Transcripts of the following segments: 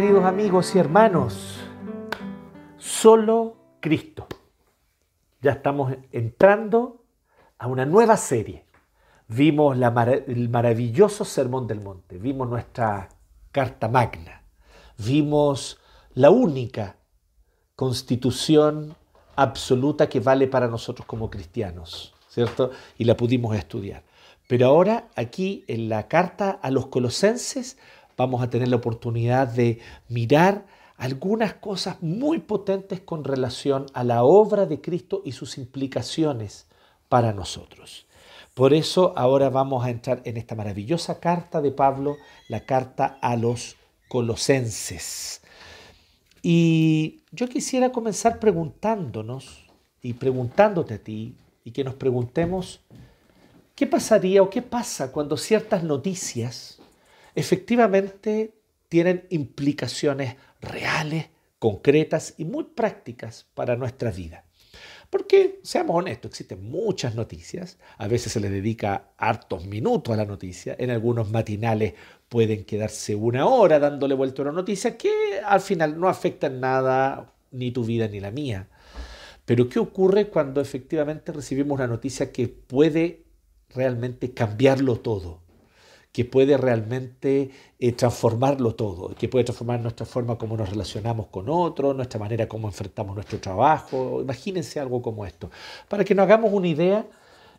queridos amigos y hermanos, solo Cristo. Ya estamos entrando a una nueva serie. Vimos el maravilloso Sermón del Monte, vimos nuestra Carta Magna, vimos la única constitución absoluta que vale para nosotros como cristianos, ¿cierto? Y la pudimos estudiar. Pero ahora aquí en la carta a los colosenses vamos a tener la oportunidad de mirar algunas cosas muy potentes con relación a la obra de Cristo y sus implicaciones para nosotros. Por eso ahora vamos a entrar en esta maravillosa carta de Pablo, la carta a los colosenses. Y yo quisiera comenzar preguntándonos y preguntándote a ti y que nos preguntemos qué pasaría o qué pasa cuando ciertas noticias efectivamente tienen implicaciones reales, concretas y muy prácticas para nuestra vida. Porque, seamos honestos, existen muchas noticias, a veces se le dedica hartos minutos a la noticia, en algunos matinales pueden quedarse una hora dándole vuelta a una noticia que al final no afecta en nada ni tu vida ni la mía. Pero ¿qué ocurre cuando efectivamente recibimos una noticia que puede realmente cambiarlo todo? Que puede realmente eh, transformarlo todo, que puede transformar nuestra forma como nos relacionamos con otros, nuestra manera como enfrentamos nuestro trabajo. Imagínense algo como esto. Para que nos hagamos una idea,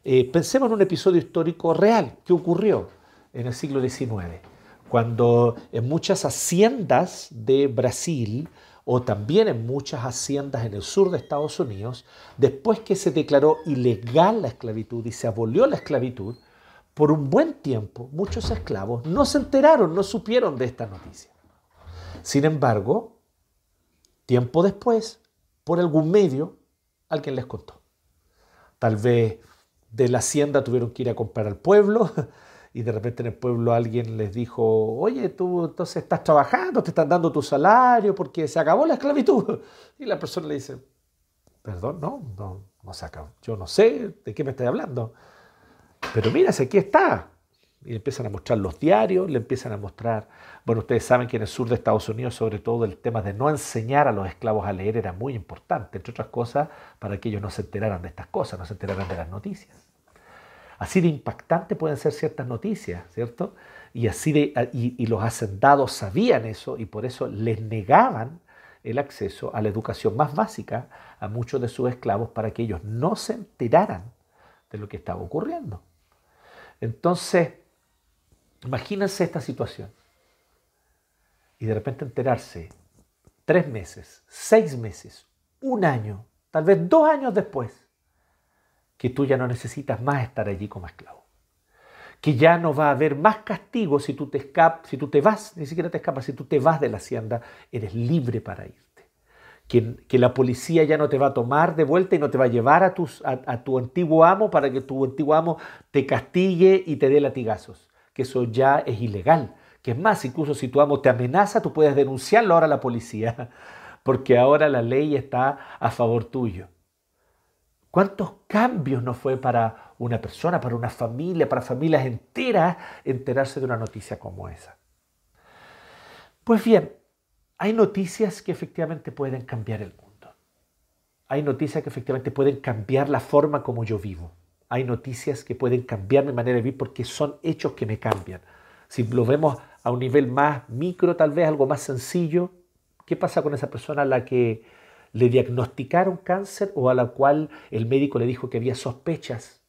eh, pensemos en un episodio histórico real que ocurrió en el siglo XIX, cuando en muchas haciendas de Brasil, o también en muchas haciendas en el sur de Estados Unidos, después que se declaró ilegal la esclavitud y se abolió la esclavitud, por un buen tiempo muchos esclavos no se enteraron, no supieron de esta noticia. Sin embargo, tiempo después, por algún medio, alguien les contó. Tal vez de la hacienda tuvieron que ir a comprar al pueblo y de repente en el pueblo alguien les dijo, oye, tú entonces estás trabajando, te están dando tu salario porque se acabó la esclavitud. Y la persona le dice, perdón, no, no, no se acabó. Yo no sé de qué me estás hablando. Pero mira, aquí está. Y empiezan a mostrar los diarios, le empiezan a mostrar, bueno, ustedes saben que en el sur de Estados Unidos, sobre todo el tema de no enseñar a los esclavos a leer era muy importante, entre otras cosas, para que ellos no se enteraran de estas cosas, no se enteraran de las noticias. Así de impactante pueden ser ciertas noticias, ¿cierto? Y, así de, y los hacendados sabían eso y por eso les negaban el acceso a la educación más básica a muchos de sus esclavos para que ellos no se enteraran de lo que estaba ocurriendo. Entonces, imagínense esta situación. Y de repente enterarse tres meses, seis meses, un año, tal vez dos años después, que tú ya no necesitas más estar allí como esclavo. Que ya no va a haber más castigo si tú te escapas, si tú te vas, ni siquiera te escapas, si tú te vas de la hacienda, eres libre para ir que, la policía ya no te va a tomar de vuelta y no te va a llevar a, a, tu antiguo amo para que tu antiguo amo te castigue y te dé latigazos, que eso ya es ilegal. Que es más, incluso si tu amo te amenaza, tú puedes denunciarlo ahora a la policía, porque ahora la ley está a favor tuyo. ¿Cuántos cambios no fue para una persona, para una familia, para familias enteras enterarse de una noticia como esa? Pues bien, hay noticias que efectivamente pueden cambiar el mundo. Hay noticias que efectivamente pueden cambiar la forma como yo vivo. Hay noticias que pueden cambiar mi manera de vivir porque son hechos que me cambian. Si lo vemos a un nivel más micro, tal vez algo más sencillo, ¿qué pasa con esa persona a la que le diagnosticaron cáncer o a la cual el médico le dijo que había sospechas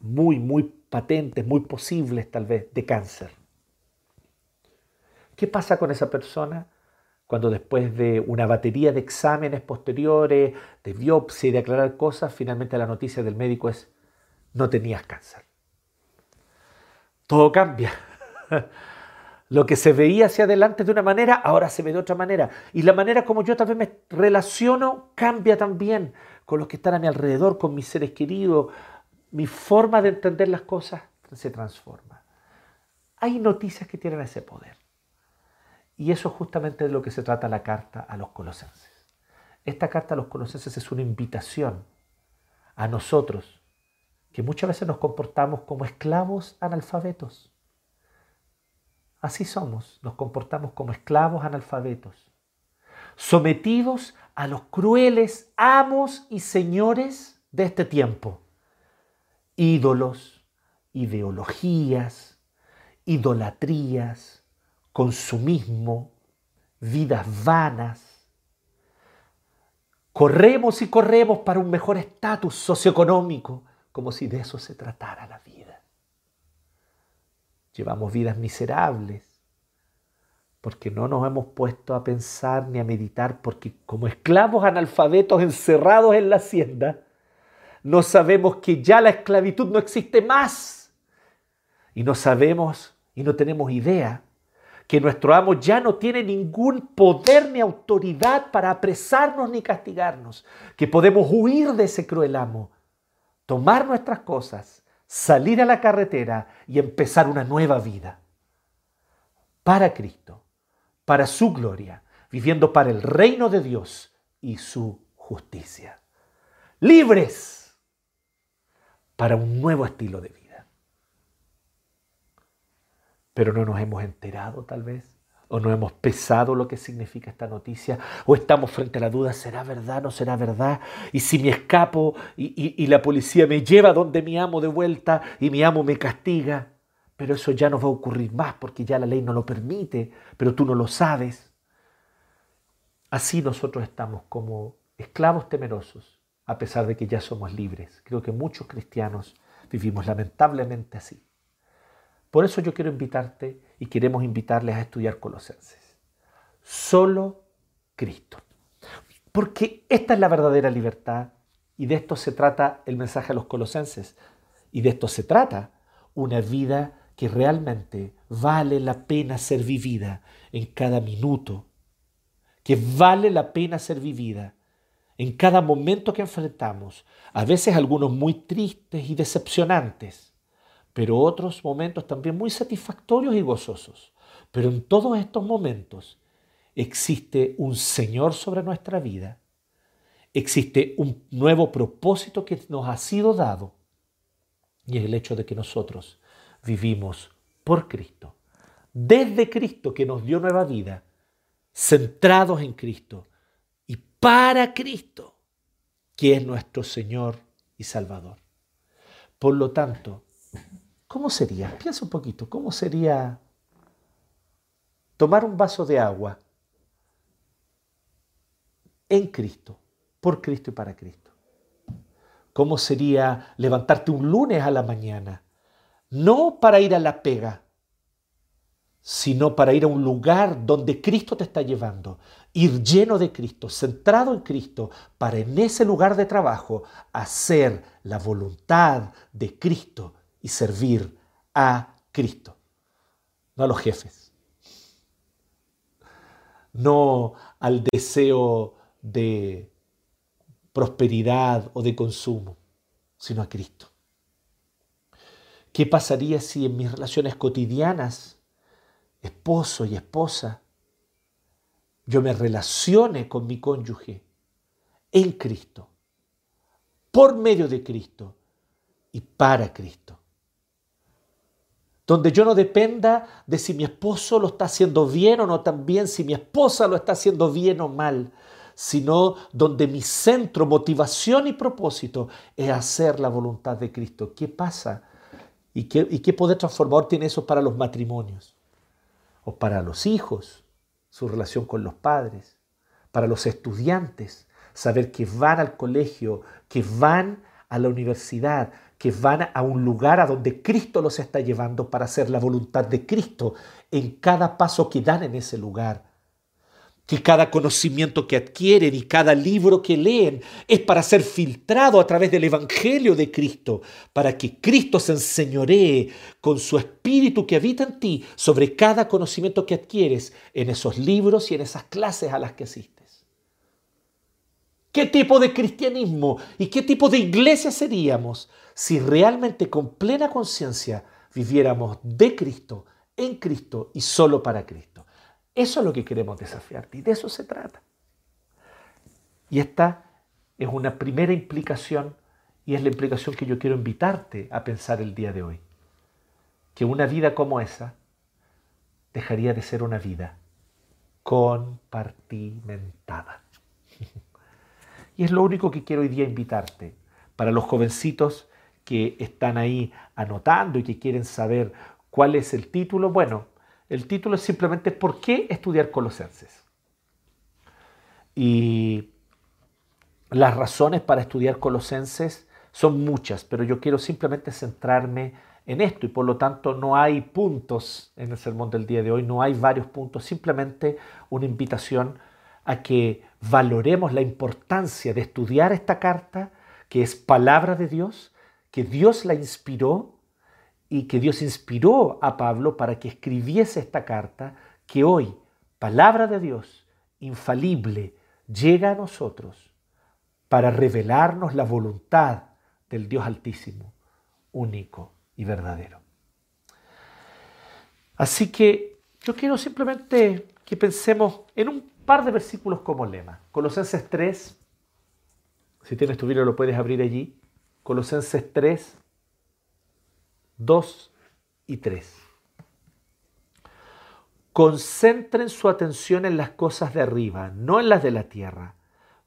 muy, muy patentes, muy posibles tal vez de cáncer? ¿Qué pasa con esa persona? Cuando después de una batería de exámenes posteriores, de biopsia y de aclarar cosas, finalmente la noticia del médico es, no tenías cáncer. Todo cambia. Lo que se veía hacia adelante de una manera, ahora se ve de otra manera. Y la manera como yo vez me relaciono cambia también con los que están a mi alrededor, con mis seres queridos. Mi forma de entender las cosas se transforma. Hay noticias que tienen ese poder. Y eso es justamente de lo que se trata la carta a los colosenses. Esta carta a los colosenses es una invitación a nosotros, que muchas veces nos comportamos como esclavos analfabetos, Así somos, nos comportamos como esclavos analfabetos, sometidos a los crueles amos y señores de este tiempo. Ídolos, ideologías, idolatrías, consumismo, vidas vanas. Corremos y corremos para un mejor estatus socioeconómico, como si de eso se tratara la vida. Llevamos vidas miserables, porque no nos hemos puesto a pensar ni a meditar, porque como esclavos analfabetos encerrados en la hacienda, no sabemos que ya la esclavitud no existe más. Y no sabemos y no tenemos idea que nuestro amo ya no tiene ningún poder ni autoridad para apresarnos ni castigarnos, que podemos huir de ese cruel amo, tomar nuestras cosas, salir a la carretera y empezar una nueva vida para Cristo, para su gloria, viviendo para el reino de Dios y su justicia. Libres para un nuevo estilo de vida pero no nos hemos enterado tal vez, o no hemos pesado lo que significa esta noticia, o estamos frente a la duda, ¿será verdad, no será verdad? Y si me escapo y, la policía me lleva donde mi amo de vuelta y mi amo me castiga, pero eso ya no va a ocurrir más porque ya la ley no lo permite, pero tú no lo sabes. Así nosotros estamos como esclavos temerosos, a pesar de que ya somos libres. Creo que muchos cristianos vivimos lamentablemente así. Por eso yo quiero invitarte y queremos invitarles a estudiar Colosenses. Solo Cristo. Porque esta es la verdadera libertad y de esto se trata el mensaje a los colosenses. Y de esto se trata una vida que realmente vale la pena ser vivida en cada minuto, que vale la pena ser vivida en cada momento que enfrentamos, a veces algunos muy tristes y decepcionantes, pero otros momentos también muy satisfactorios y gozosos. Pero en todos estos momentos existe un Señor sobre nuestra vida, existe un nuevo propósito que nos ha sido dado y es el hecho de que nosotros vivimos por Cristo, desde Cristo que nos dio nueva vida, centrados en Cristo y para Cristo, que es nuestro Señor y Salvador. Por lo tanto, ¿Cómo sería? Piensa un poquito, ¿cómo sería tomar un vaso de agua en Cristo, por Cristo y para Cristo? ¿Cómo sería levantarte un lunes a la mañana? No para ir a la pega, sino para ir a un lugar donde Cristo te está llevando, ir lleno de Cristo, centrado en Cristo, para en ese lugar de trabajo hacer la voluntad de Cristo servir a Cristo, no a los jefes, no al deseo de prosperidad o de consumo, sino a Cristo. ¿Qué pasaría si en mis relaciones cotidianas, esposo y esposa, yo me relacione con mi cónyuge en Cristo, por medio de Cristo y para Cristo? Donde yo no dependa de si mi esposo lo está haciendo bien o no también, si mi esposa lo está haciendo bien o mal, sino donde mi centro, motivación y propósito es hacer la voluntad de Cristo. ¿Qué pasa? ¿Y qué, y qué poder transformador tiene eso para los matrimonios? O para los hijos, su relación con los padres, para los estudiantes, saber que van al colegio, que van a la universidad, que van a un lugar a donde Cristo los está llevando para hacer la voluntad de Cristo en cada paso que dan en ese lugar. Que cada conocimiento que adquieren y cada libro que leen es para ser filtrado a través del Evangelio de Cristo, para que Cristo se enseñoree con su Espíritu que habita en ti sobre cada conocimiento que adquieres en esos libros y en esas clases a las que asistes. ¿Qué tipo de cristianismo y qué tipo de iglesia seríamos si realmente con plena conciencia viviéramos de Cristo, en Cristo y solo para Cristo? Eso es lo que queremos desafiarte y de eso se trata. Y esta es una primera implicación y es la implicación que yo quiero invitarte a pensar el día de hoy. Que una vida como esa dejaría de ser una vida compartimentada. Y es lo único que quiero hoy día invitarte. Para los jovencitos que están ahí anotando y que quieren saber cuál es el título, bueno, el título es simplemente ¿Por qué estudiar Colosenses? Y las razones para estudiar Colosenses son muchas, pero yo quiero simplemente centrarme en esto y por lo tanto no hay puntos en el sermón del día de hoy, no hay varios puntos, simplemente una invitación a que valoremos la importancia de estudiar esta carta, que es palabra de Dios, que Dios la inspiró y que Dios inspiró a Pablo para que escribiese esta carta, que hoy, palabra de Dios, infalible, llega a nosotros para revelarnos la voluntad del Dios Altísimo, único y verdadero. Así que yo quiero simplemente que pensemos en un par de versículos como lema. Colosenses 3, si tienes tu Biblia lo puedes abrir allí. Colosenses 3, 2 y 3. Concentren su atención en las cosas de arriba, no en las de la tierra,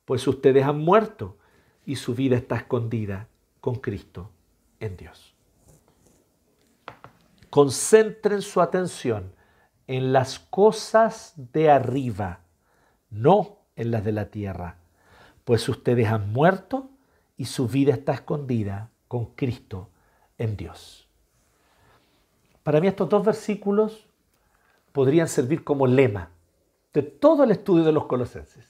pues ustedes han muerto y su vida está escondida con Cristo en Dios. Concentren su atención en las cosas de arriba, no en las de la tierra, pues ustedes han muerto y su vida está escondida con Cristo en Dios. Para mí estos dos versículos podrían servir como lema de todo el estudio de los colosenses.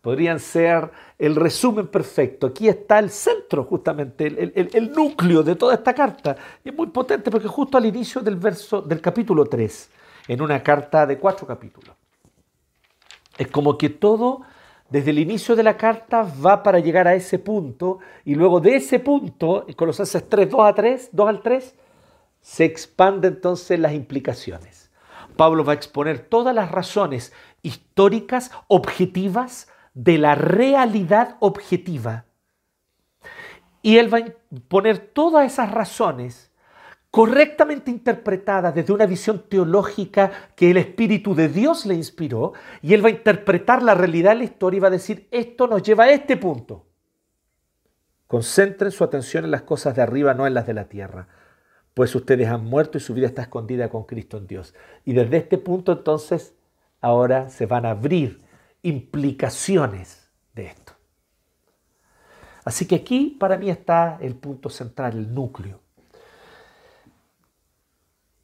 Podrían ser el resumen perfecto. Aquí está el centro, justamente, el, núcleo de toda esta carta. Y es muy potente porque justo al inicio del verso del capítulo 3, en una carta de cuatro capítulos. Es como que todo, desde el inicio de la carta, va para llegar a ese punto, y luego de ese punto, en Colosenses 3, 2 a 3, 2 al 3, se expanden entonces las implicaciones. Pablo va a exponer todas las razones históricas, objetivas, de la realidad objetiva. Y él va a poner todas esas razones correctamente interpretada desde una visión teológica que el Espíritu de Dios le inspiró, y él va a interpretar la realidad de la historia y va a decir, esto nos lleva a este punto. Concentren su atención en las cosas de arriba, no en las de la tierra, pues ustedes han muerto y su vida está escondida con Cristo en Dios. Y desde este punto entonces, ahora se van a abrir implicaciones de esto. Así que aquí para mí está el punto central, el núcleo.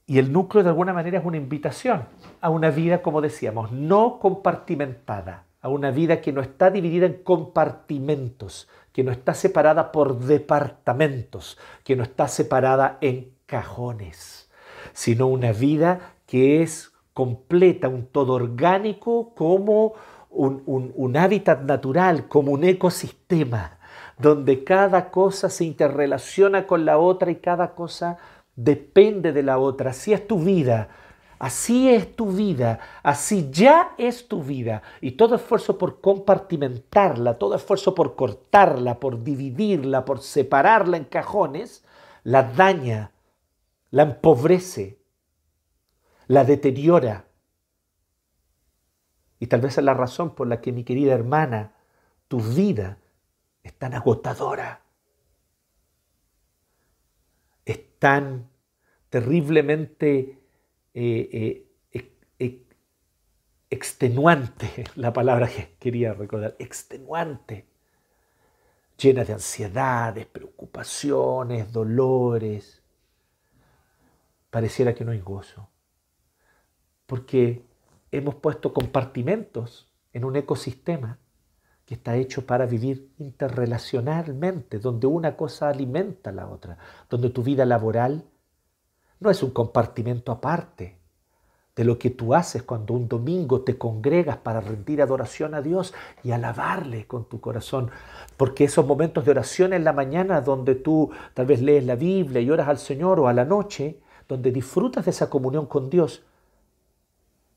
Y el núcleo de alguna manera es una invitación a una vida, como decíamos, no compartimentada, a una vida que no está dividida en compartimentos, que no está separada por departamentos, que no está separada en cajones, sino una vida que es completa, un todo orgánico como un, hábitat natural, como un ecosistema, donde cada cosa se interrelaciona con la otra y cada cosa depende de la otra. Así es tu vida. Así es tu vida, así ya es tu vida. Y todo esfuerzo por compartimentarla, todo esfuerzo por cortarla, por dividirla, por separarla en cajones, la daña, la empobrece, la deteriora. Y tal vez es la razón por la que, mi querida hermana, tu vida es tan agotadora tan terriblemente eh, eh, extenuante, la palabra que quería recordar, extenuante, llena de ansiedades, preocupaciones, dolores. Pareciera que no hay gozo, porque hemos puesto compartimentos en un ecosistema que está hecho para vivir interrelacionalmente, donde una cosa alimenta a la otra, donde tu vida laboral no es un compartimento aparte de lo que tú haces cuando un domingo te congregas para rendir adoración a Dios y alabarle con tu corazón, porque esos momentos de oración en la mañana donde tú tal vez lees la Biblia y oras al Señor o a la noche, donde disfrutas de esa comunión con Dios,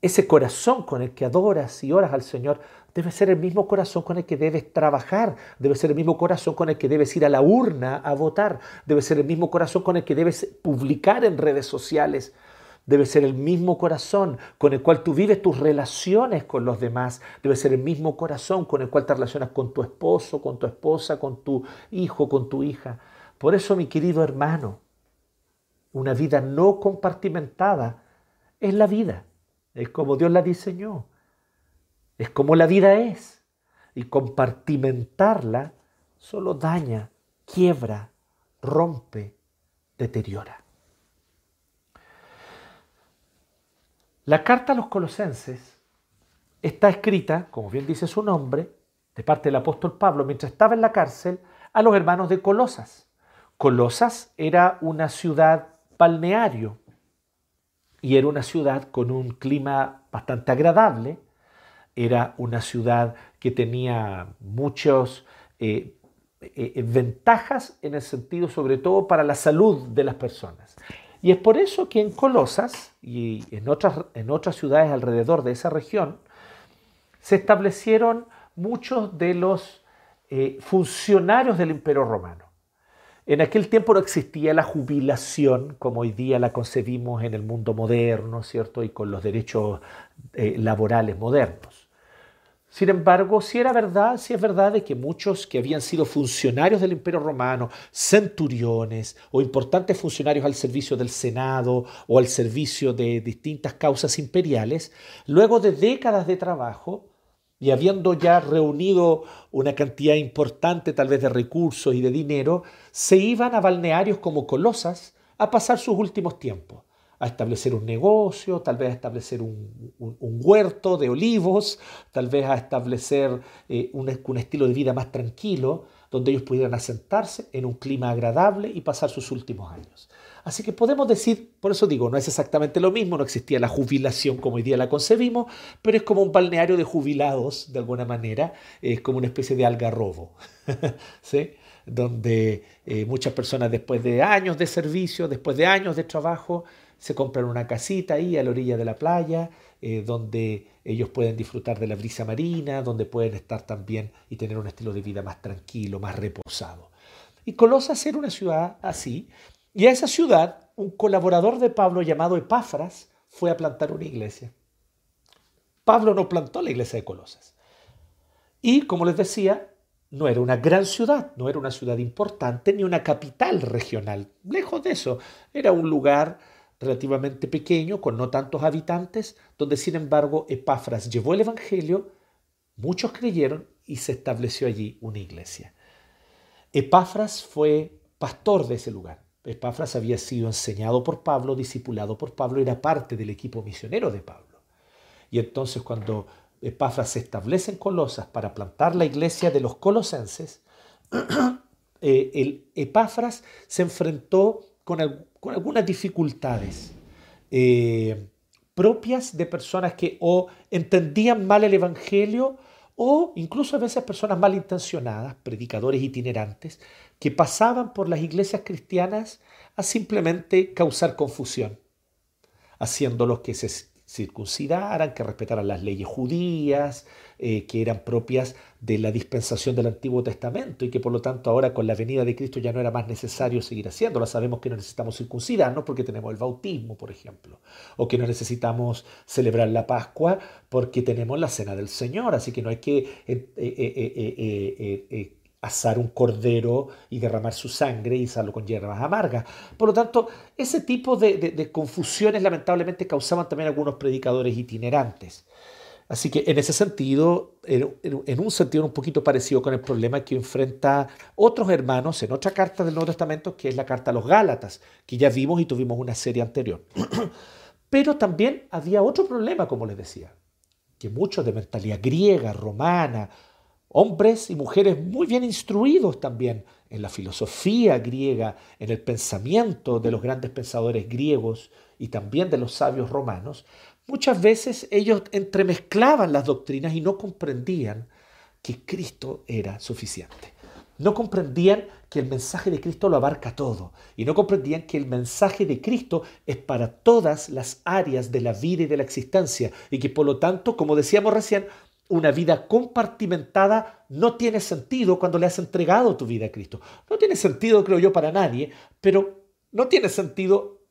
ese corazón con el que adoras y oras al Señor debe ser el mismo corazón con el que debes trabajar, debe ser el mismo corazón con el que debes ir a la urna a votar, debe ser el mismo corazón con el que debes publicar en redes sociales debe ser el mismo corazón con el cual tú vives tus relaciones con los demás, debe ser el mismo corazón con el cual te relacionas con tu esposo, con tu esposa, con tu hijo, con tu hija. Por eso, mi querido hermano, una vida no compartimentada es la vida, es como Dios la diseñó, es como la vida es. Y compartimentarla solo daña, quiebra, rompe, deteriora. La carta a los colosenses está escrita, como bien dice su nombre, de parte del apóstol Pablo, mientras estaba en la cárcel, a los hermanos de Colosas. Colosas era una ciudad balneario y era una ciudad con un clima bastante agradable, era una ciudad que tenía muchas eh, eh, ventajas en el sentido sobre todo para la salud de las personas. Y es por eso que en Colosas y en otras, en otras ciudades alrededor de esa región se establecieron muchos de los eh, funcionarios del Imperio Romano. En aquel tiempo no existía la jubilación como hoy día la concebimos en el mundo moderno, ¿cierto? Y con los derechos eh, laborales modernos. Sin embargo, si era verdad, si es verdad de que muchos que habían sido funcionarios del Imperio Romano, centuriones o importantes funcionarios al servicio del Senado o al servicio de distintas causas imperiales, luego de décadas de trabajo y habiendo ya reunido una cantidad importante tal vez de recursos y de dinero, se iban a balnearios como Colosas a pasar sus últimos tiempos a establecer un negocio, tal vez a establecer un, huerto de olivos, tal vez a establecer eh, un, un, estilo de vida más tranquilo, donde ellos pudieran asentarse en un clima agradable y pasar sus últimos años. Así que podemos decir, por eso digo, no es exactamente lo mismo, no existía la jubilación como hoy día la concebimos, pero es como un balneario de jubilados, de alguna manera, es como una especie de algarrobo, ¿sí? donde eh, muchas personas después de años de servicio, después de años de trabajo, se compran una casita ahí a la orilla de la playa, eh, donde ellos pueden disfrutar de la brisa marina, donde pueden estar también y tener un estilo de vida más tranquilo, más reposado. Y Colosas era una ciudad así, y a esa ciudad un colaborador de Pablo llamado Epáfras fue a plantar una iglesia. Pablo no plantó la iglesia de Colosas. Y como les decía, no era una gran ciudad, no era una ciudad importante ni una capital regional. Lejos de eso, era un lugar relativamente pequeño, con no tantos habitantes, donde sin embargo Epáfras llevó el Evangelio, muchos creyeron y se estableció allí una iglesia. Epáfras fue pastor de ese lugar. Epáfras había sido enseñado por Pablo, discipulado por Pablo, era parte del equipo misionero de Pablo. Y entonces cuando Epáfras se establece en Colosas para plantar la iglesia de los colosenses, eh, el Epáfras se enfrentó con, algunas dificultades eh, propias de personas que o entendían mal el Evangelio o incluso a veces personas malintencionadas, predicadores itinerantes, que pasaban por las iglesias cristianas a simplemente causar confusión, haciéndolos que se circuncidaran, que respetaran las leyes judías, eh, que eran propias de la dispensación del Antiguo Testamento y que por lo tanto ahora con la venida de Cristo ya no era más necesario seguir haciéndolo. Sabemos que no necesitamos circuncidarnos porque tenemos el bautismo, por ejemplo, o que no necesitamos celebrar la Pascua porque tenemos la Cena del Señor, así que no hay que eh, eh, asar un cordero y derramar su sangre y usarlo con hierbas amargas. Por lo tanto, ese tipo de, confusiones lamentablemente causaban también algunos predicadores itinerantes. Así que en ese sentido, en un sentido un poquito parecido con el problema que enfrenta otros hermanos en otra carta del Nuevo Testamento, que es la carta a los Gálatas, que ya vimos y tuvimos una serie anterior. Pero también había otro problema, como les decía, que muchos de mentalidad griega, romana, hombres y mujeres muy bien instruidos también en la filosofía griega, en el pensamiento de los grandes pensadores griegos y también de los sabios romanos, muchas veces ellos entremezclaban las doctrinas y no comprendían que Cristo era suficiente. No comprendían que el mensaje de Cristo lo abarca todo y no comprendían que el mensaje de Cristo es para todas las áreas de la vida y de la existencia y que por lo tanto, como decíamos recién, una vida compartimentada no tiene sentido cuando le has entregado tu vida a Cristo. No tiene sentido, creo yo, para nadie, pero no tiene sentido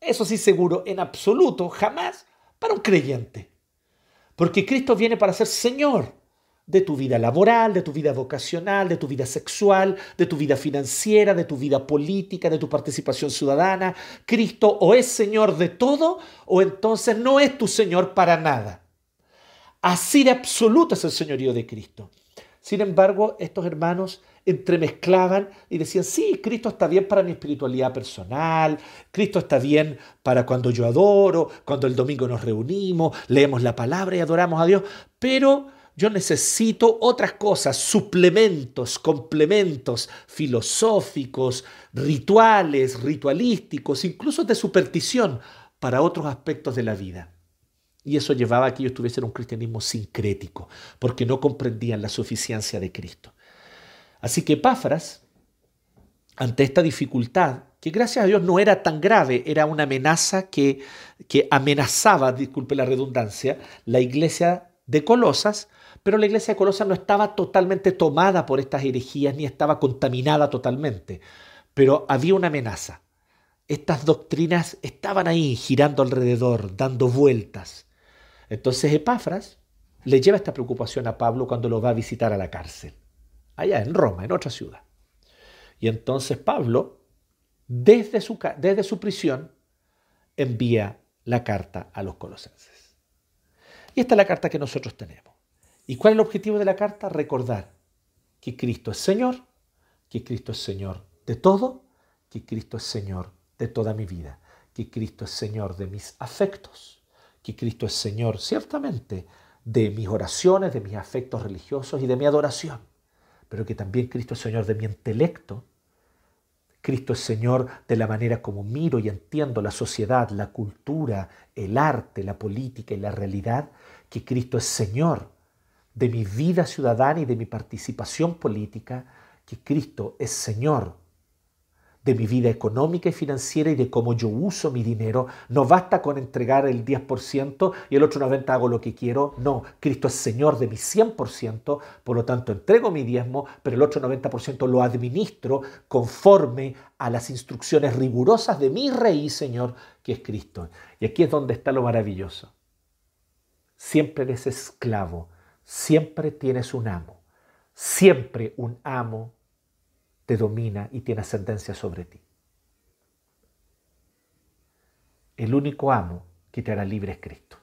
Eso sí seguro, en absoluto, jamás para un creyente. Porque Cristo viene para ser Señor de tu vida laboral, de tu vida vocacional, de tu vida sexual, de tu vida financiera, de tu vida política, de tu participación ciudadana. Cristo o es Señor de todo o entonces no es tu Señor para nada. Así de absoluto es el señorío de Cristo. Sin embargo, estos hermanos entremezclaban y decían, sí, Cristo está bien para mi espiritualidad personal, Cristo está bien para cuando yo adoro, cuando el domingo nos reunimos, leemos la palabra y adoramos a Dios, pero yo necesito otras cosas, suplementos, complementos filosóficos, rituales, ritualísticos, incluso de superstición para otros aspectos de la vida. Y eso llevaba a que ellos tuviesen un cristianismo sincrético, porque no comprendían la suficiencia de Cristo. Así que Epáfras, ante esta dificultad, que gracias a Dios no era tan grave, era una amenaza que, que amenazaba, disculpe la redundancia, la iglesia de Colosas, pero la iglesia de Colosas no estaba totalmente tomada por estas herejías ni estaba contaminada totalmente, pero había una amenaza. Estas doctrinas estaban ahí girando alrededor, dando vueltas. Entonces Epáfras le lleva esta preocupación a Pablo cuando lo va a visitar a la cárcel, allá en Roma, en otra ciudad. Y entonces Pablo, desde su, desde su prisión, envía la carta a los colosenses. Y esta es la carta que nosotros tenemos. ¿Y cuál es el objetivo de la carta? Recordar que Cristo es Señor, que Cristo es Señor de todo, que Cristo es Señor de toda mi vida, que Cristo es Señor de mis afectos, que Cristo es Señor, ciertamente, de mis oraciones, de mis afectos religiosos y de mi adoración, pero que también Cristo es Señor de mi intelecto. Cristo es Señor de la manera como miro y entiendo la sociedad, la cultura, el arte, la política y la realidad, que Cristo es Señor de mi vida ciudadana y de mi participación política, que Cristo es Señor de mi vida económica y financiera y de cómo yo uso mi dinero. No basta con entregar el 10% y el otro 90% hago lo que quiero. No, Cristo es Señor de mi 100%, por lo tanto entrego mi diezmo, pero el otro 90% lo administro conforme a las instrucciones rigurosas de mi Rey, Señor, que es Cristo. Y aquí es donde está lo maravilloso. Siempre eres esclavo, siempre tienes un amo, siempre un amo te domina y tiene ascendencia sobre ti. El único amo que te hará libre es Cristo.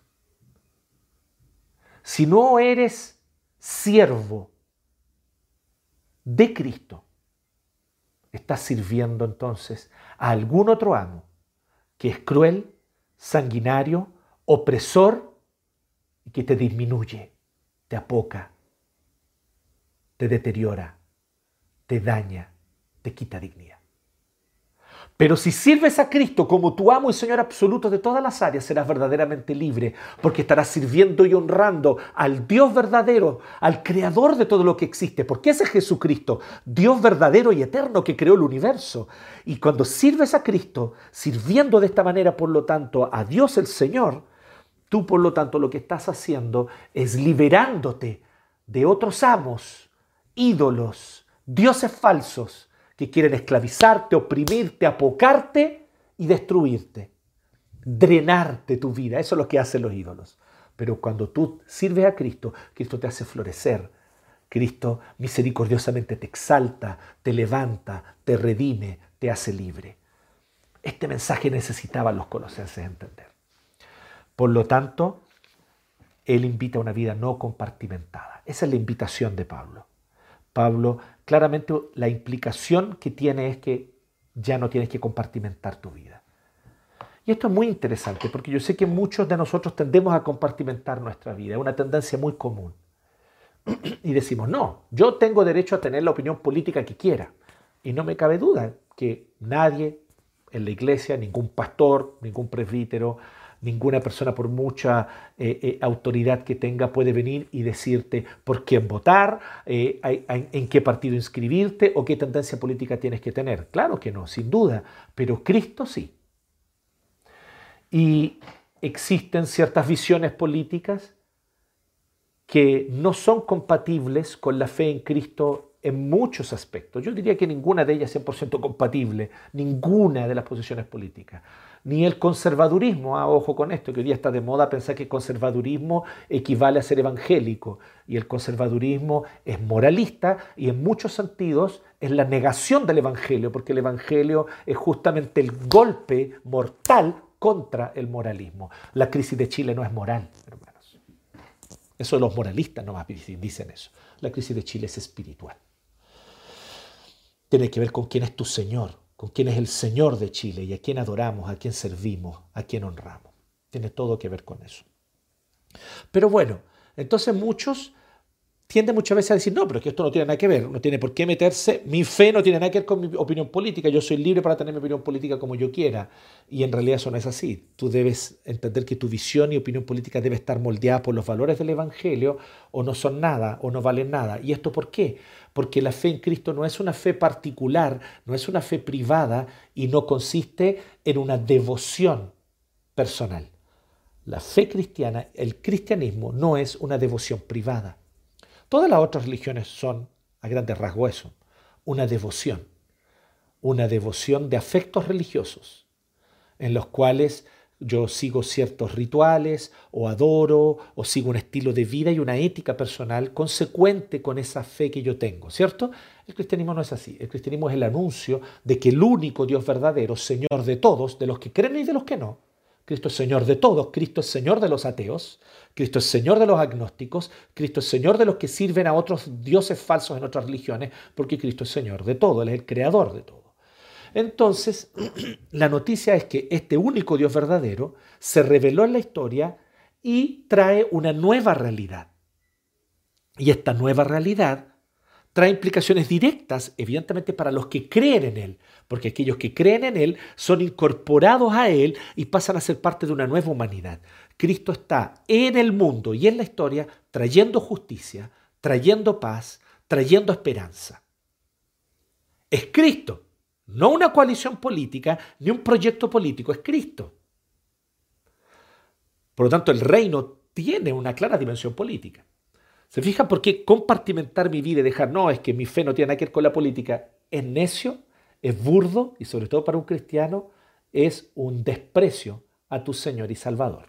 Si no eres siervo de Cristo, estás sirviendo entonces a algún otro amo que es cruel, sanguinario, opresor y que te disminuye, te apoca, te deteriora te daña, te quita dignidad. Pero si sirves a Cristo como tu amo y Señor absoluto de todas las áreas, serás verdaderamente libre, porque estarás sirviendo y honrando al Dios verdadero, al Creador de todo lo que existe, porque ese es Jesucristo, Dios verdadero y eterno que creó el universo. Y cuando sirves a Cristo, sirviendo de esta manera, por lo tanto, a Dios el Señor, tú por lo tanto lo que estás haciendo es liberándote de otros amos, ídolos, dioses falsos que quieren esclavizarte, oprimirte, apocarte y destruirte, drenarte tu vida. Eso es lo que hacen los ídolos. Pero cuando tú sirves a Cristo, Cristo te hace florecer. Cristo misericordiosamente te exalta, te levanta, te redime, te hace libre. Este mensaje necesitaban los colosenses entender. Por lo tanto, Él invita a una vida no compartimentada. Esa es la invitación de Pablo. Pablo, claramente la implicación que tiene es que ya no tienes que compartimentar tu vida. Y esto es muy interesante porque yo sé que muchos de nosotros tendemos a compartimentar nuestra vida, es una tendencia muy común. Y decimos, no, yo tengo derecho a tener la opinión política que quiera. Y no me cabe duda que nadie en la iglesia, ningún pastor, ningún presbítero, Ninguna persona, por mucha eh, eh, autoridad que tenga, puede venir y decirte por quién votar, eh, en qué partido inscribirte o qué tendencia política tienes que tener. Claro que no, sin duda, pero Cristo sí. Y existen ciertas visiones políticas que no son compatibles con la fe en Cristo en muchos aspectos. Yo diría que ninguna de ellas es 100% compatible, ninguna de las posiciones políticas ni el conservadurismo. Ah, ojo con esto, que hoy día está de moda pensar que conservadurismo equivale a ser evangélico. Y el conservadurismo es moralista y en muchos sentidos es la negación del evangelio, porque el evangelio es justamente el golpe mortal contra el moralismo. La crisis de Chile no es moral, hermanos. Eso los moralistas nomás dicen eso. La crisis de Chile es espiritual. Tiene que ver con quién es tu Señor, con quién es el Señor de Chile y a quién adoramos, a quién servimos, a quién honramos. Tiene todo que ver con eso. Pero bueno, entonces muchos tiende muchas veces a decir, no, pero es que esto no tiene nada que ver, no tiene por qué meterse, mi fe no tiene nada que ver con mi opinión política, yo soy libre para tener mi opinión política como yo quiera. Y en realidad eso no es así. Tú debes entender que tu visión y opinión política debe estar moldeada por los valores del Evangelio o no son nada o no valen nada. ¿Y esto por qué? Porque la fe en Cristo no es una fe particular, no es una fe privada y no consiste en una devoción personal. La fe cristiana, el cristianismo, no es una devoción privada. Todas las otras religiones son, a grandes rasgos, eso, una devoción, una devoción de afectos religiosos, en los cuales yo sigo ciertos rituales o adoro o sigo un estilo de vida y una ética personal consecuente con esa fe que yo tengo, ¿cierto? El cristianismo no es así. El cristianismo es el anuncio de que el único Dios verdadero, Señor de todos, de los que creen y de los que no, Cristo es Señor de todos, Cristo es Señor de los ateos, Cristo es Señor de los agnósticos, Cristo es Señor de los que sirven a otros dioses falsos en otras religiones, porque Cristo es Señor de todo, Él es el creador de todo. Entonces, la noticia es que este único Dios verdadero se reveló en la historia y trae una nueva realidad. Y esta nueva realidad trae implicaciones directas, evidentemente, para los que creen en Él, porque aquellos que creen en Él son incorporados a Él y pasan a ser parte de una nueva humanidad. Cristo está en el mundo y en la historia trayendo justicia, trayendo paz, trayendo esperanza. Es Cristo, no una coalición política ni un proyecto político, es Cristo. Por lo tanto, el reino tiene una clara dimensión política. ¿Se fijan por qué compartimentar mi vida y dejar, no, es que mi fe no tiene nada que ver con la política, es necio, es burdo y sobre todo para un cristiano es un desprecio a tu Señor y Salvador.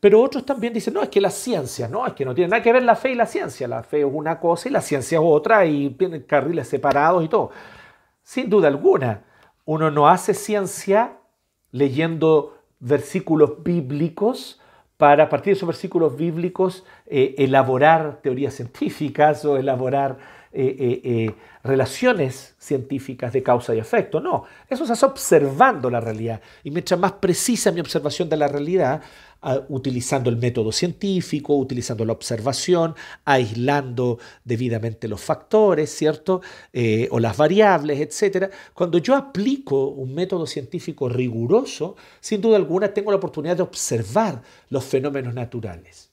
Pero otros también dicen, no, es que la ciencia, no, es que no tiene nada que ver la fe y la ciencia. La fe es una cosa y la ciencia es otra y tienen carriles separados y todo. Sin duda alguna, uno no hace ciencia leyendo versículos bíblicos para a partir de esos versículos bíblicos eh, elaborar teorías científicas o elaborar eh, eh, relaciones científicas de causa y efecto. No, eso se hace observando la realidad. Y mientras más precisa mi observación de la realidad, utilizando el método científico, utilizando la observación, aislando debidamente los factores, ¿cierto? Eh, o las variables, etc. Cuando yo aplico un método científico riguroso, sin duda alguna tengo la oportunidad de observar los fenómenos naturales.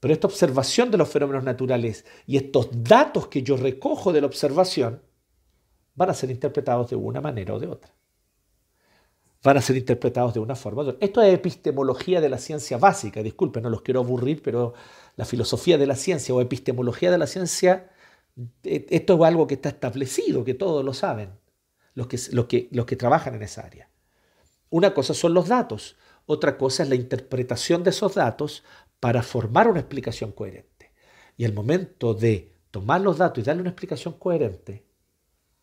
Pero esta observación de los fenómenos naturales y estos datos que yo recojo de la observación van a ser interpretados de una manera o de otra van a ser interpretados de una forma u otra. Esto es epistemología de la ciencia básica, disculpen, no los quiero aburrir, pero la filosofía de la ciencia o epistemología de la ciencia, eh, esto es algo que está establecido, que todos lo saben, los que, los que, los que trabajan en esa área. Una cosa son los datos, otra cosa es la interpretación de esos datos para formar una explicación coherente. Y el momento de tomar los datos y darle una explicación coherente,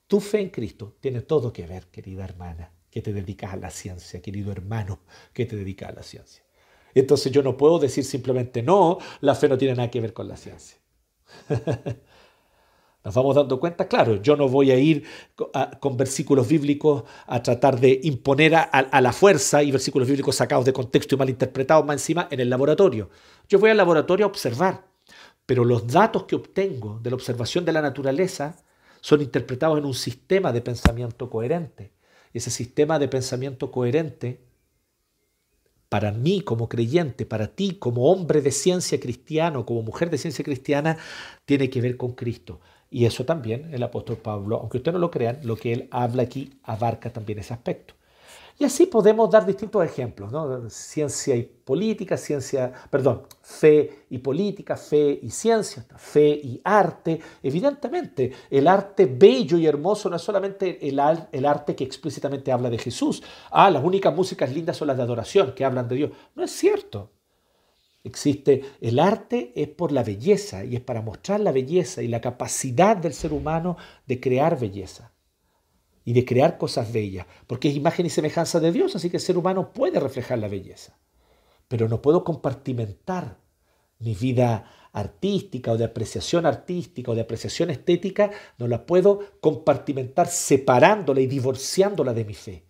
tu fe en Cristo tiene todo que ver, querida hermana que te dedicas a la ciencia, querido hermano, que te dedicas a la ciencia. Entonces yo no puedo decir simplemente, no, la fe no tiene nada que ver con la ciencia. Nos vamos dando cuenta, claro, yo no voy a ir con versículos bíblicos a tratar de imponer a, la fuerza y versículos bíblicos sacados de contexto y mal interpretados más encima en el laboratorio. Yo voy al laboratorio a observar, pero los datos que obtengo de la observación de la naturaleza son interpretados en un sistema de pensamiento coherente ese sistema de pensamiento coherente, para mí como creyente, para ti como hombre de ciencia cristiano, como mujer de ciencia cristiana, tiene que ver con Cristo. Y eso también el apóstol Pablo, aunque ustedes no lo crean, lo que él habla aquí abarca también ese aspecto. Y así podemos dar distintos ejemplos, ¿no? Ciencia y política, ciencia, perdón, fe y política, fe y ciencia, fe y arte. Evidentemente, el arte bello y hermoso no es solamente el, el arte que explícitamente habla de Jesús. Ah, las únicas músicas lindas son las de adoración, que hablan de Dios. No es cierto. Existe el arte es por la belleza y es para mostrar la belleza y la capacidad del ser humano de crear belleza y de crear cosas bellas, porque es imagen y semejanza de Dios, así que el ser humano puede reflejar la belleza. Pero no puedo compartimentar mi vida artística o de apreciación artística o de apreciación estética, no la puedo compartimentar separándola y divorciándola de mi fe.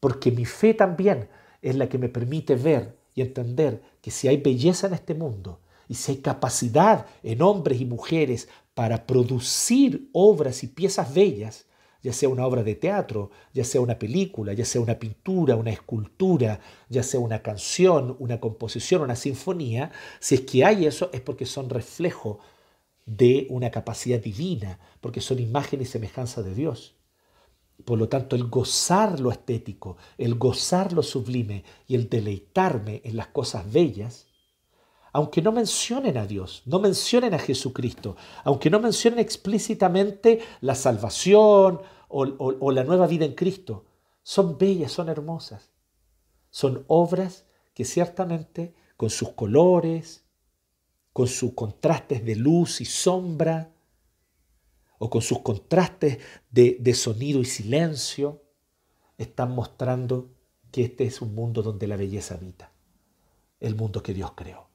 Porque mi fe también es la que me permite ver y entender que si hay belleza en este mundo y si hay capacidad en hombres y mujeres para producir obras y piezas bellas, ya sea una obra de teatro, ya sea una película, ya sea una pintura, una escultura, ya sea una canción, una composición, una sinfonía, si es que hay eso es porque son reflejo de una capacidad divina, porque son imagen y semejanza de Dios. Por lo tanto, el gozar lo estético, el gozar lo sublime y el deleitarme en las cosas bellas, aunque no mencionen a Dios, no mencionen a Jesucristo, aunque no mencionen explícitamente la salvación o, la nueva vida en Cristo, son bellas, son hermosas. Son obras que ciertamente con sus colores, con sus contrastes de luz y sombra, o con sus contrastes de, sonido y silencio, están mostrando que este es un mundo donde la belleza habita, el mundo que Dios creó.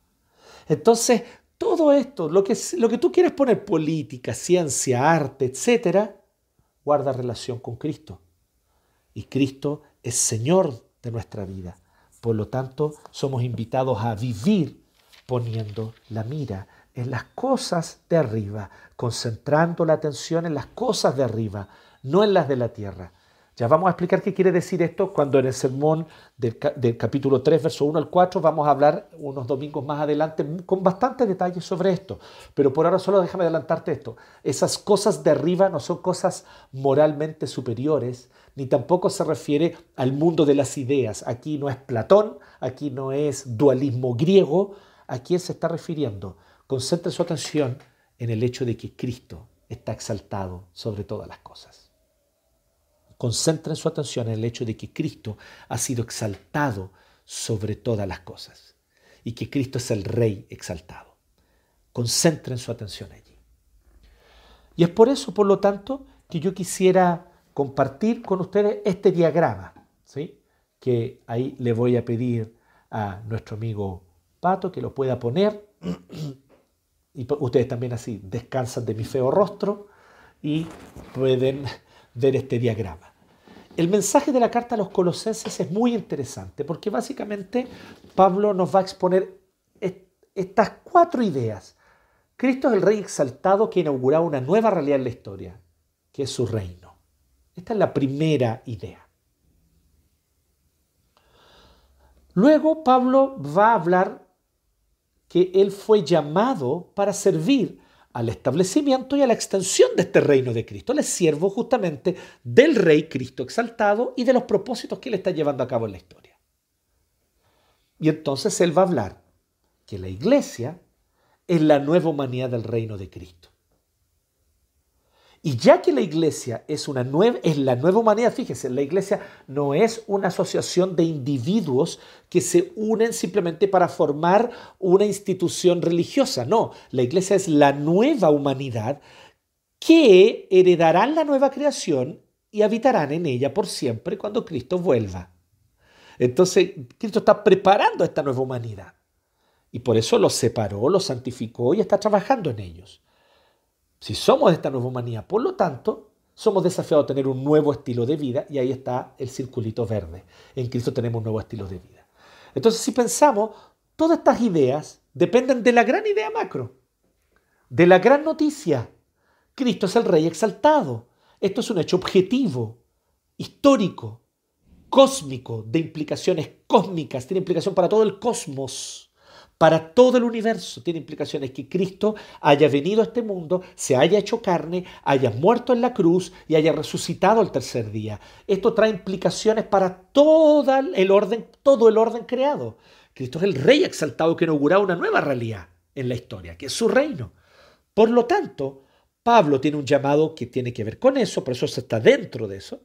Entonces, todo esto, lo que, lo que tú quieres poner, política, ciencia, arte, etcétera, guarda relación con Cristo. Y Cristo es Señor de nuestra vida. Por lo tanto, somos invitados a vivir poniendo la mira en las cosas de arriba, concentrando la atención en las cosas de arriba, no en las de la tierra. Ya vamos a explicar qué quiere decir esto cuando en el sermón del, capítulo 3, verso 1 al 4, vamos a hablar unos domingos más adelante con bastante detalle sobre esto. Pero por ahora solo déjame adelantarte esto. Esas cosas de arriba no son cosas moralmente superiores, ni tampoco se refiere al mundo de las ideas. Aquí no es Platón, aquí no es dualismo griego, aquí se está refiriendo. Concentre su atención en el hecho de que Cristo está exaltado sobre todas las cosas concentren su atención en el hecho de que Cristo ha sido exaltado sobre todas las cosas y que Cristo es el Rey exaltado. Concentren su atención allí. Y es por eso, por lo tanto, que yo quisiera compartir con ustedes este diagrama, ¿sí? que ahí le voy a pedir a nuestro amigo Pato que lo pueda poner. Y ustedes también así descansan de mi feo rostro y pueden ver este diagrama. El mensaje de la carta a los colosenses es muy interesante porque básicamente Pablo nos va a exponer estas cuatro ideas. Cristo es el rey exaltado que inaugura una nueva realidad en la historia, que es su reino. Esta es la primera idea. Luego Pablo va a hablar que él fue llamado para servir al establecimiento y a la extensión de este reino de Cristo. Él es siervo justamente del Rey Cristo exaltado y de los propósitos que él está llevando a cabo en la historia. Y entonces él va a hablar que la iglesia es la nueva humanidad del reino de Cristo. Y ya que la iglesia es, una es la nueva humanidad, fíjese, la iglesia no es una asociación de individuos que se unen simplemente para formar una institución religiosa. No, la iglesia es la nueva humanidad que heredarán la nueva creación y habitarán en ella por siempre cuando Cristo vuelva. Entonces, Cristo está preparando esta nueva humanidad. Y por eso los separó, los santificó y está trabajando en ellos. Si somos de esta nueva humanidad, por lo tanto, somos desafiados a tener un nuevo estilo de vida y ahí está el circulito verde. En Cristo tenemos un nuevo estilo de vida. Entonces, si pensamos, todas estas ideas dependen de la gran idea macro, de la gran noticia. Cristo es el Rey exaltado. Esto es un hecho objetivo, histórico, cósmico, de implicaciones cósmicas, tiene implicación para todo el cosmos para todo el universo. Tiene implicaciones que Cristo haya venido a este mundo, se haya hecho carne, haya muerto en la cruz y haya resucitado el tercer día. Esto trae implicaciones para todo el orden, todo el orden creado. Cristo es el rey exaltado que inaugura una nueva realidad en la historia, que es su reino. Por lo tanto, Pablo tiene un llamado que tiene que ver con eso, por eso está dentro de eso.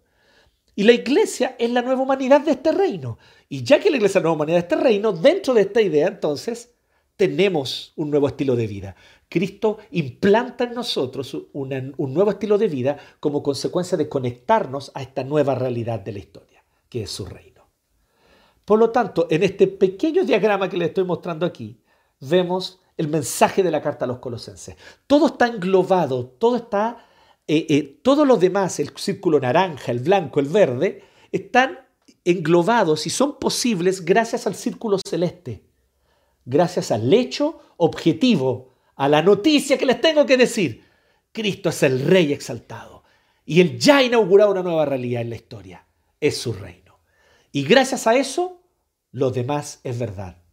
Y la iglesia es la nueva humanidad de este reino. Y ya que la iglesia es la nueva humanidad de este reino, dentro de esta idea entonces tenemos un nuevo estilo de vida. Cristo implanta en nosotros un nuevo estilo de vida como consecuencia de conectarnos a esta nueva realidad de la historia, que es su reino. Por lo tanto, en este pequeño diagrama que les estoy mostrando aquí, vemos el mensaje de la carta a los colosenses. Todo está englobado, todo está, eh, eh, todos los demás, el círculo naranja, el blanco, el verde, están englobados y son posibles gracias al círculo celeste, gracias al hecho objetivo, a la noticia que les tengo que decir. Cristo es el Rey exaltado y Él ya ha inaugurado una nueva realidad en la historia, es su reino. Y gracias a eso, lo demás es verdad.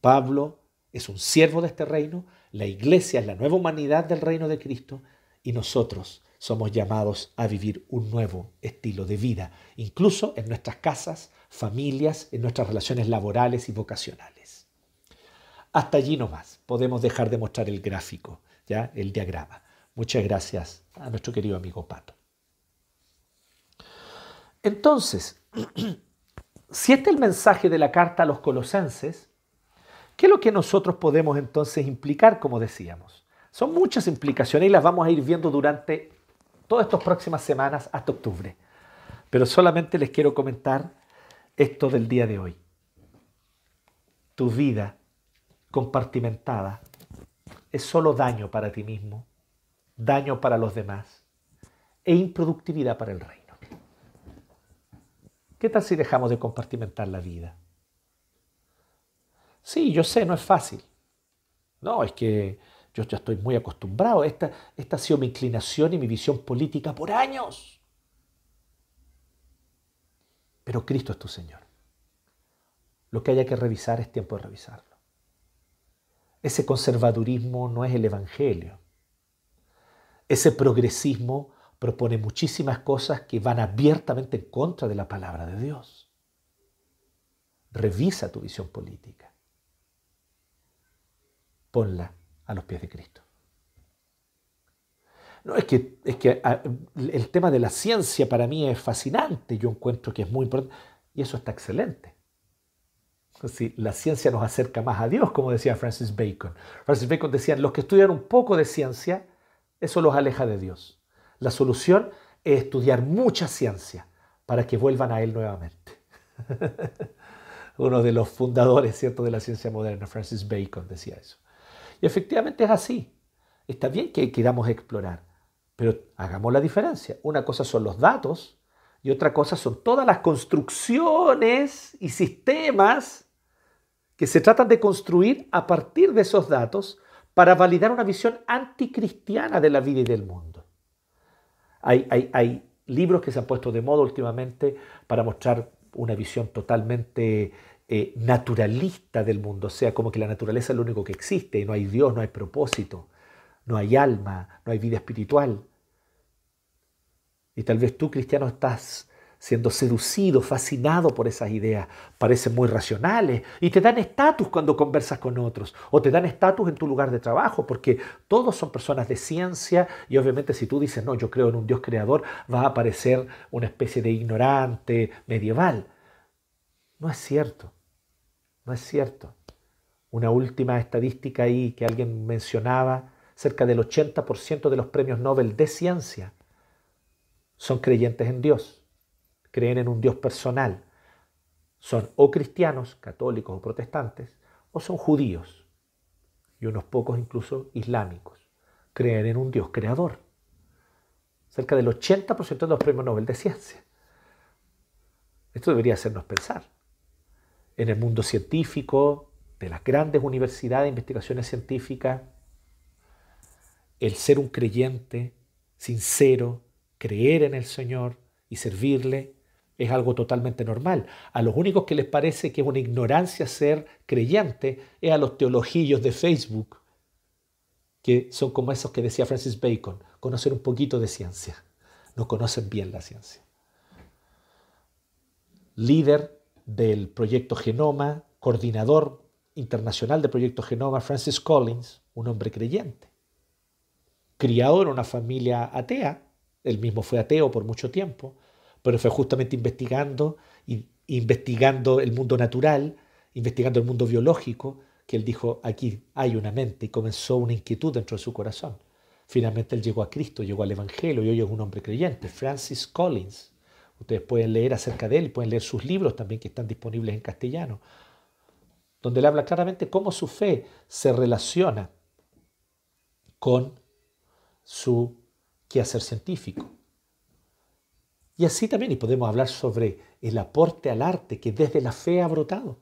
Pablo es un siervo de este reino, la iglesia es la nueva humanidad del reino de Cristo y nosotros somos llamados a vivir un nuevo estilo de vida, incluso en nuestras casas, familias, en nuestras relaciones laborales y vocacionales. Hasta allí nomás podemos dejar de mostrar el gráfico, ya el diagrama. Muchas gracias a nuestro querido amigo Pato. Entonces, si este es el mensaje de la carta a los colosenses, ¿Qué es lo que nosotros podemos entonces implicar, como decíamos? Son muchas implicaciones y las vamos a ir viendo durante todas estas próximas semanas hasta octubre. Pero solamente les quiero comentar esto del día de hoy. Tu vida compartimentada es solo daño para ti mismo, daño para los demás e improductividad para el reino. ¿Qué tal si dejamos de compartimentar la vida? Sí, yo sé, no es fácil. No, es que yo ya estoy muy acostumbrado. Esta, esta ha sido mi inclinación y mi visión política por años. Pero Cristo es tu Señor. Lo que haya que revisar es tiempo de revisarlo. Ese conservadurismo no es el Evangelio. Ese progresismo propone muchísimas cosas que van abiertamente en contra de la palabra de Dios. Revisa tu visión política ponla a los pies de Cristo. No, es que, es que ah, el tema de la ciencia para mí es fascinante, yo encuentro que es muy importante, y eso está excelente. Si la ciencia nos acerca más a Dios, como decía Francis Bacon. Francis Bacon decía, los que estudian un poco de ciencia, eso los aleja de Dios. La solución es estudiar mucha ciencia para que vuelvan a Él nuevamente. Uno de los fundadores ¿cierto? de la ciencia moderna, Francis Bacon, decía eso. Y efectivamente es así. Está bien que queramos explorar, pero hagamos la diferencia. Una cosa son los datos y otra cosa son todas las construcciones y sistemas que se tratan de construir a partir de esos datos para validar una visión anticristiana de la vida y del mundo. Hay, libros que se han puesto de moda últimamente para mostrar una visión totalmente eh, naturalista del mundo, o sea, como que la naturaleza es lo único que existe, y no hay Dios, no hay propósito, no hay alma, no hay vida espiritual. Y tal vez tú, cristiano, estás siendo seducido, fascinado por esas ideas. Parecen muy racionales y te dan estatus cuando conversas con otros o te dan estatus en tu lugar de trabajo porque todos son personas de ciencia y obviamente si tú dices, no, yo creo en un Dios creador, va a aparecer una especie de ignorante medieval. No es cierto. No es cierto. Una última estadística ahí que alguien mencionaba, cerca del 80% de los premios Nobel de ciencia son creyentes en Dios, creen en un Dios personal. Son o cristianos, católicos o protestantes, o son judíos, y unos pocos incluso islámicos. Creen en un Dios creador. Cerca del 80% de los premios Nobel de ciencia. Esto debería hacernos pensar en el mundo científico, de las grandes universidades de investigaciones científicas, el ser un creyente sincero, creer en el Señor y servirle, es algo totalmente normal. A los únicos que les parece que es una ignorancia ser creyente es a los teologillos de Facebook, que son como esos que decía Francis Bacon, conocer un poquito de ciencia. No conocen bien la ciencia. Líder del proyecto Genoma, coordinador internacional del proyecto Genoma, Francis Collins, un hombre creyente. Criado en una familia atea, él mismo fue ateo por mucho tiempo, pero fue justamente investigando, investigando el mundo natural, investigando el mundo biológico, que él dijo, aquí hay una mente y comenzó una inquietud dentro de su corazón. Finalmente él llegó a Cristo, llegó al Evangelio y hoy es un hombre creyente, Francis Collins. Ustedes pueden leer acerca de él, pueden leer sus libros también que están disponibles en castellano, donde él habla claramente cómo su fe se relaciona con su quehacer científico. Y así también, y podemos hablar sobre el aporte al arte que desde la fe ha brotado.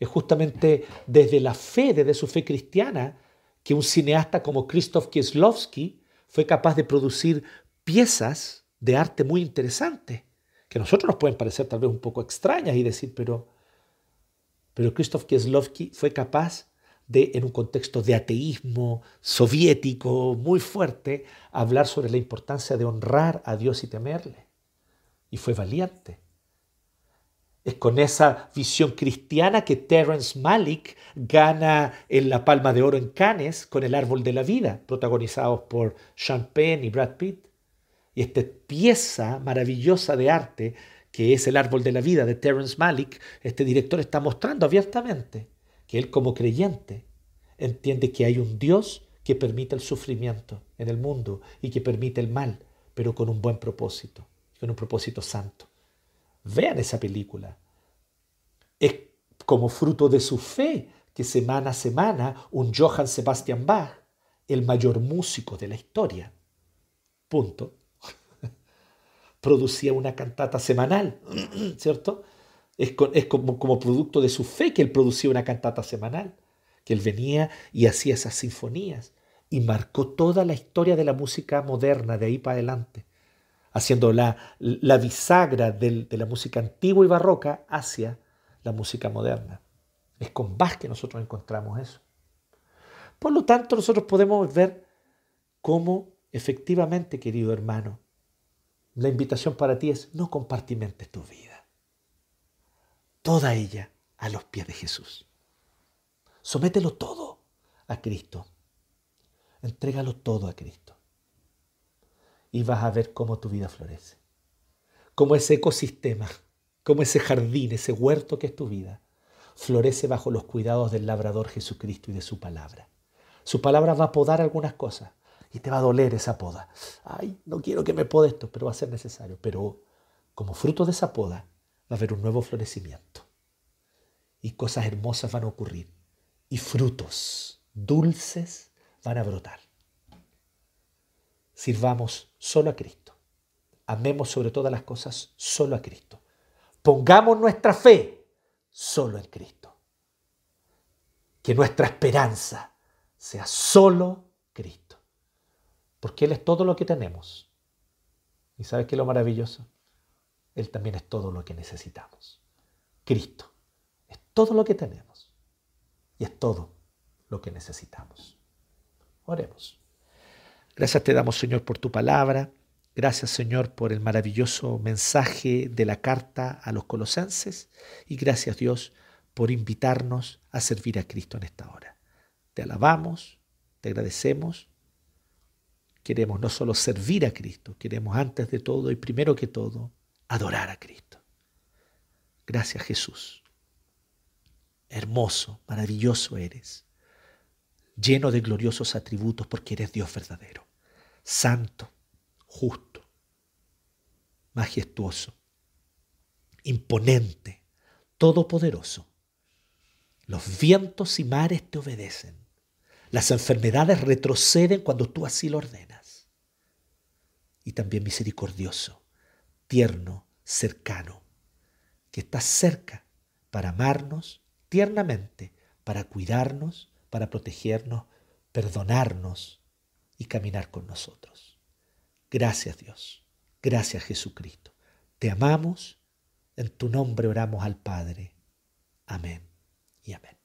Es justamente desde la fe, desde su fe cristiana, que un cineasta como Krzysztof Kieslowski fue capaz de producir piezas de arte muy interesantes, que a nosotros nos pueden parecer tal vez un poco extrañas y decir, pero, pero Krzysztof Kieslowski fue capaz de, en un contexto de ateísmo soviético muy fuerte, hablar sobre la importancia de honrar a Dios y temerle y fue valiente. Es con esa visión cristiana que Terence Malick gana en la Palma de Oro en Cannes con El Árbol de la Vida, protagonizados por Sean Penn y Brad Pitt. Esta pieza maravillosa de arte, que es El Árbol de la Vida de Terence Malick, este director está mostrando abiertamente que él como creyente entiende que hay un Dios que permite el sufrimiento en el mundo y que permite el mal, pero con un buen propósito con un propósito santo. Vean esa película. Es como fruto de su fe que semana a semana un Johann Sebastian Bach, el mayor músico de la historia, punto, producía una cantata semanal, ¿cierto? Es, como, producto de su fe que él producía una cantata semanal, que él venía y hacía esas sinfonías y marcó toda la historia de la música moderna de ahí para adelante haciendo la, bisagra de la música antigua y barroca hacia la música moderna. Es con Bach que nosotros encontramos eso. Por lo tanto, nosotros podemos ver cómo efectivamente, querido hermano, la invitación para ti es no compartimentes tu vida. Toda ella a los pies de Jesús. Somételo todo a Cristo. Entrégalo todo a Cristo y vas a ver cómo tu vida florece. Como ese ecosistema, como ese jardín, ese huerto que es tu vida, florece bajo los cuidados del labrador Jesucristo y de su palabra. Su palabra va a podar algunas cosas y te va a doler esa poda. Ay, no quiero que me pode esto, pero va a ser necesario. Pero como fruto de esa poda va a haber un nuevo florecimiento. Y cosas hermosas van a ocurrir. Y frutos dulces van a brotar sirvamos solo a Cristo. Amemos sobre todas las cosas solo a Cristo. Pongamos nuestra fe solo en Cristo. Que nuestra esperanza sea solo Cristo. Porque Él es todo lo que tenemos. ¿Y sabes qué es lo maravilloso? Él también es todo lo que necesitamos. Cristo es todo lo que tenemos. Y es todo lo que necesitamos. Oremos. Gracias te damos, Señor, por tu palabra. Gracias, Señor, por el maravilloso mensaje de la carta a los colosenses. Y gracias, Dios, por invitarnos a servir a Cristo en esta hora. Te alabamos, te agradecemos. Queremos no solo servir a Cristo, queremos antes de todo y primero que todo adorar a Cristo. Gracias, Jesús. Hermoso, maravilloso eres, lleno de gloriosos atributos porque eres Dios verdadero santo, justo, majestuoso, imponente, todopoderoso. Los vientos y mares te obedecen. Las enfermedades retroceden cuando tú así lo ordenas. Y también misericordioso, tierno, cercano, que estás cerca para amarnos tiernamente, para cuidarnos, para protegernos, perdonarnos, y caminar con nosotros. Gracias Dios. Gracias Jesucristo. Te amamos En tu nombre oramos al Padre. Amén y amén.